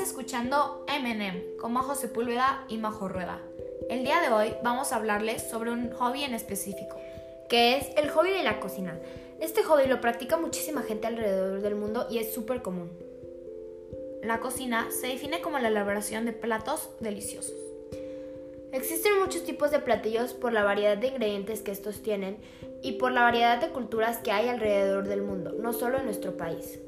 Escuchando MM con Majo Sepúlveda y Majo Rueda. El día de hoy vamos a hablarles sobre un hobby en específico, que es el hobby de la cocina. Este hobby lo practica muchísima gente alrededor del mundo y es súper común. La cocina se define como la elaboración de platos deliciosos. Existen muchos tipos de platillos por la variedad de ingredientes que estos tienen y por la variedad de culturas que hay alrededor del mundo, no solo en nuestro país.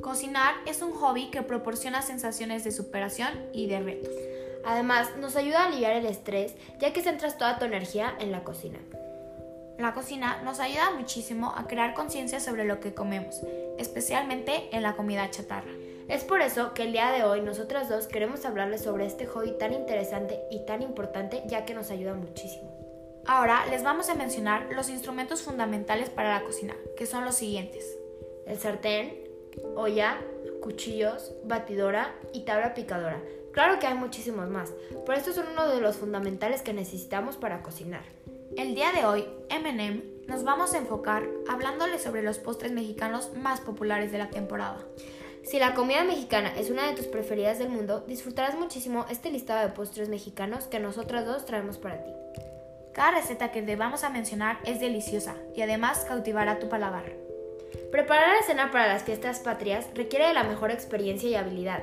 Cocinar es un hobby que proporciona sensaciones de superación y de retos. Además, nos ayuda a aliviar el estrés, ya que centras toda tu energía en la cocina. La cocina nos ayuda muchísimo a crear conciencia sobre lo que comemos, especialmente en la comida chatarra. Es por eso que el día de hoy nosotras dos queremos hablarles sobre este hobby tan interesante y tan importante, ya que nos ayuda muchísimo. Ahora les vamos a mencionar los instrumentos fundamentales para la cocina, que son los siguientes. El sartén, olla, cuchillos, batidora y tabla picadora. Claro que hay muchísimos más, pero estos son uno de los fundamentales que necesitamos para cocinar. El día de hoy, MM, nos vamos a enfocar hablándoles sobre los postres mexicanos más populares de la temporada. Si la comida mexicana es una de tus preferidas del mundo, disfrutarás muchísimo este listado de postres mexicanos que nosotras dos traemos para ti. Cada receta que te vamos a mencionar es deliciosa y además cautivará tu paladar. Preparar la cena para las fiestas patrias requiere de la mejor experiencia y habilidad.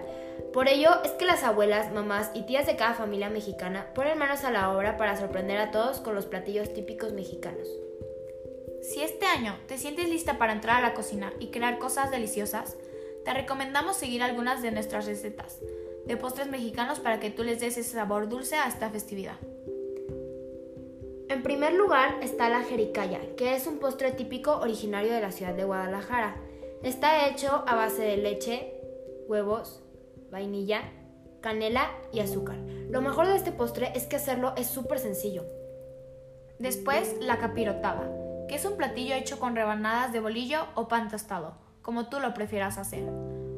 Por ello es que las abuelas, mamás y tías de cada familia mexicana ponen manos a la obra para sorprender a todos con los platillos típicos mexicanos. Si este año te sientes lista para entrar a la cocina y crear cosas deliciosas, te recomendamos seguir algunas de nuestras recetas de postres mexicanos para que tú les des ese sabor dulce a esta festividad. En primer lugar está la jericaya, que es un postre típico originario de la ciudad de Guadalajara. Está hecho a base de leche, huevos, vainilla, canela y azúcar. Lo mejor de este postre es que hacerlo es súper sencillo. Después, la capirotada, que es un platillo hecho con rebanadas de bolillo o pan tostado, como tú lo prefieras hacer.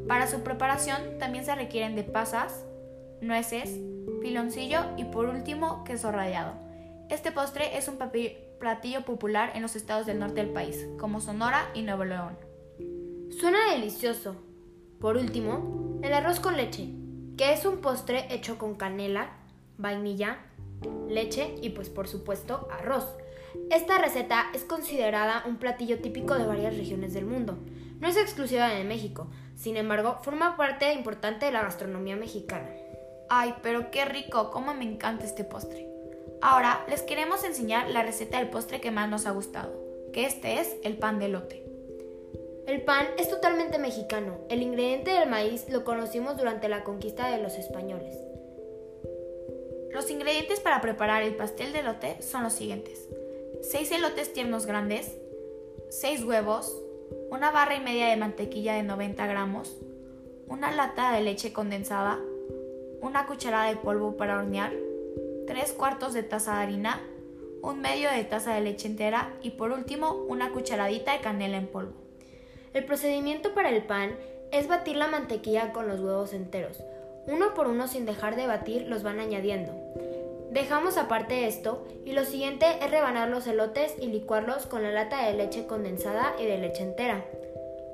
Para su preparación también se requieren de pasas, nueces, piloncillo y por último queso rallado. Este postre es un platillo popular en los estados del norte del país, como Sonora y Nuevo León. Suena delicioso. Por último, el arroz con leche, que es un postre hecho con canela, vainilla, leche y pues por supuesto arroz. Esta receta es considerada un platillo típico de varias regiones del mundo. No es exclusiva de México, sin embargo, forma parte importante de la gastronomía mexicana. Ay, pero qué rico, cómo me encanta este postre. Ahora les queremos enseñar la receta del postre que más nos ha gustado, que este es el pan de lote. El pan es totalmente mexicano. El ingrediente del maíz lo conocimos durante la conquista de los españoles. Los ingredientes para preparar el pastel de lote son los siguientes. 6 elotes tiernos grandes, 6 huevos, una barra y media de mantequilla de 90 gramos, una lata de leche condensada, una cucharada de polvo para hornear, 3 cuartos de taza de harina, un medio de taza de leche entera y por último una cucharadita de canela en polvo. El procedimiento para el pan es batir la mantequilla con los huevos enteros. Uno por uno sin dejar de batir los van añadiendo. Dejamos aparte esto y lo siguiente es rebanar los elotes y licuarlos con la lata de leche condensada y de leche entera.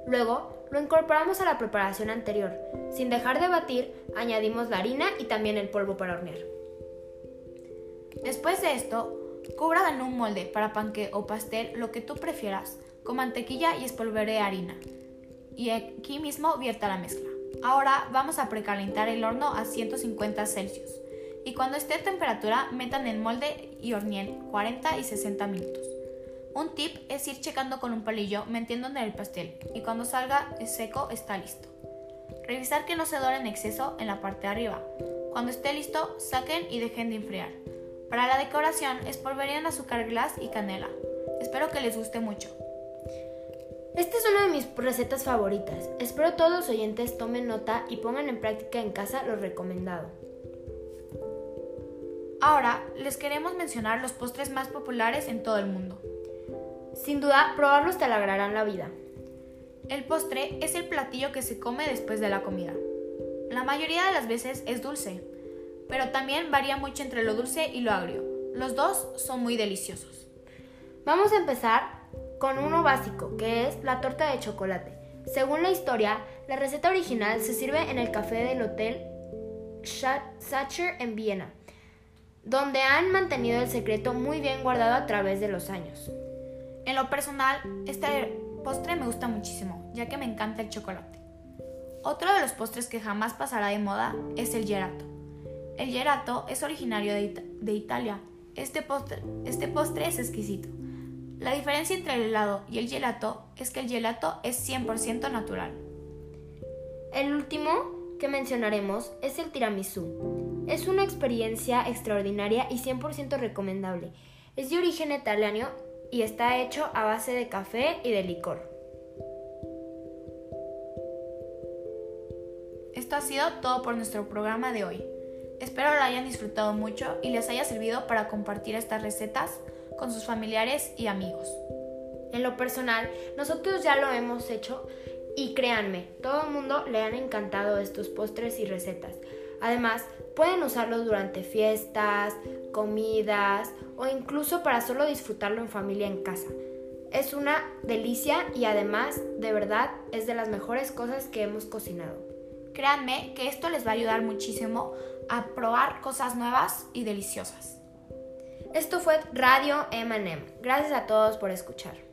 Luego lo incorporamos a la preparación anterior. Sin dejar de batir, añadimos la harina y también el polvo para hornear. Después de esto, cubra en un molde para panque o pastel, lo que tú prefieras, con mantequilla y espolveré harina. Y aquí mismo vierta la mezcla. Ahora vamos a precalentar el horno a 150 Celsius. Y cuando esté a temperatura, metan el molde y horneen 40 y 60 minutos. Un tip es ir checando con un palillo metiendo en el pastel y cuando salga seco está listo. Revisar que no se dore en exceso en la parte de arriba. Cuando esté listo, saquen y dejen de enfriar. Para la decoración espolvorean azúcar glass y canela. Espero que les guste mucho. Esta es una de mis recetas favoritas. Espero todos los oyentes tomen nota y pongan en práctica en casa lo recomendado. Ahora les queremos mencionar los postres más populares en todo el mundo. Sin duda, probarlos te alegrarán la vida. El postre es el platillo que se come después de la comida. La mayoría de las veces es dulce, pero también varía mucho entre lo dulce y lo agrio. Los dos son muy deliciosos. Vamos a empezar con uno básico, que es la torta de chocolate. Según la historia, la receta original se sirve en el café del hotel Sacher en Viena, donde han mantenido el secreto muy bien guardado a través de los años. En lo personal, este postre me gusta muchísimo, ya que me encanta el chocolate. Otro de los postres que jamás pasará de moda es el gelato. El gelato es originario de, Italia. Este postre, este postre es exquisito. La diferencia entre el helado y el gelato es que el gelato es 100% natural. El último que mencionaremos es el tiramisú. Es una experiencia extraordinaria y 100% recomendable. Es de origen italiano y está hecho a base de café y de licor. Esto ha sido todo por nuestro programa de hoy. Espero lo hayan disfrutado mucho y les haya servido para compartir estas recetas con sus familiares y amigos. En lo personal, nosotros ya lo hemos hecho y créanme, todo el mundo le han encantado estos postres y recetas. Además, pueden usarlos durante fiestas, comidas o incluso para solo disfrutarlo en familia en casa. Es una delicia y además, de verdad, es de las mejores cosas que hemos cocinado. Créanme que esto les va a ayudar muchísimo a probar cosas nuevas y deliciosas. Esto fue Radio M&M. Gracias a todos por escuchar.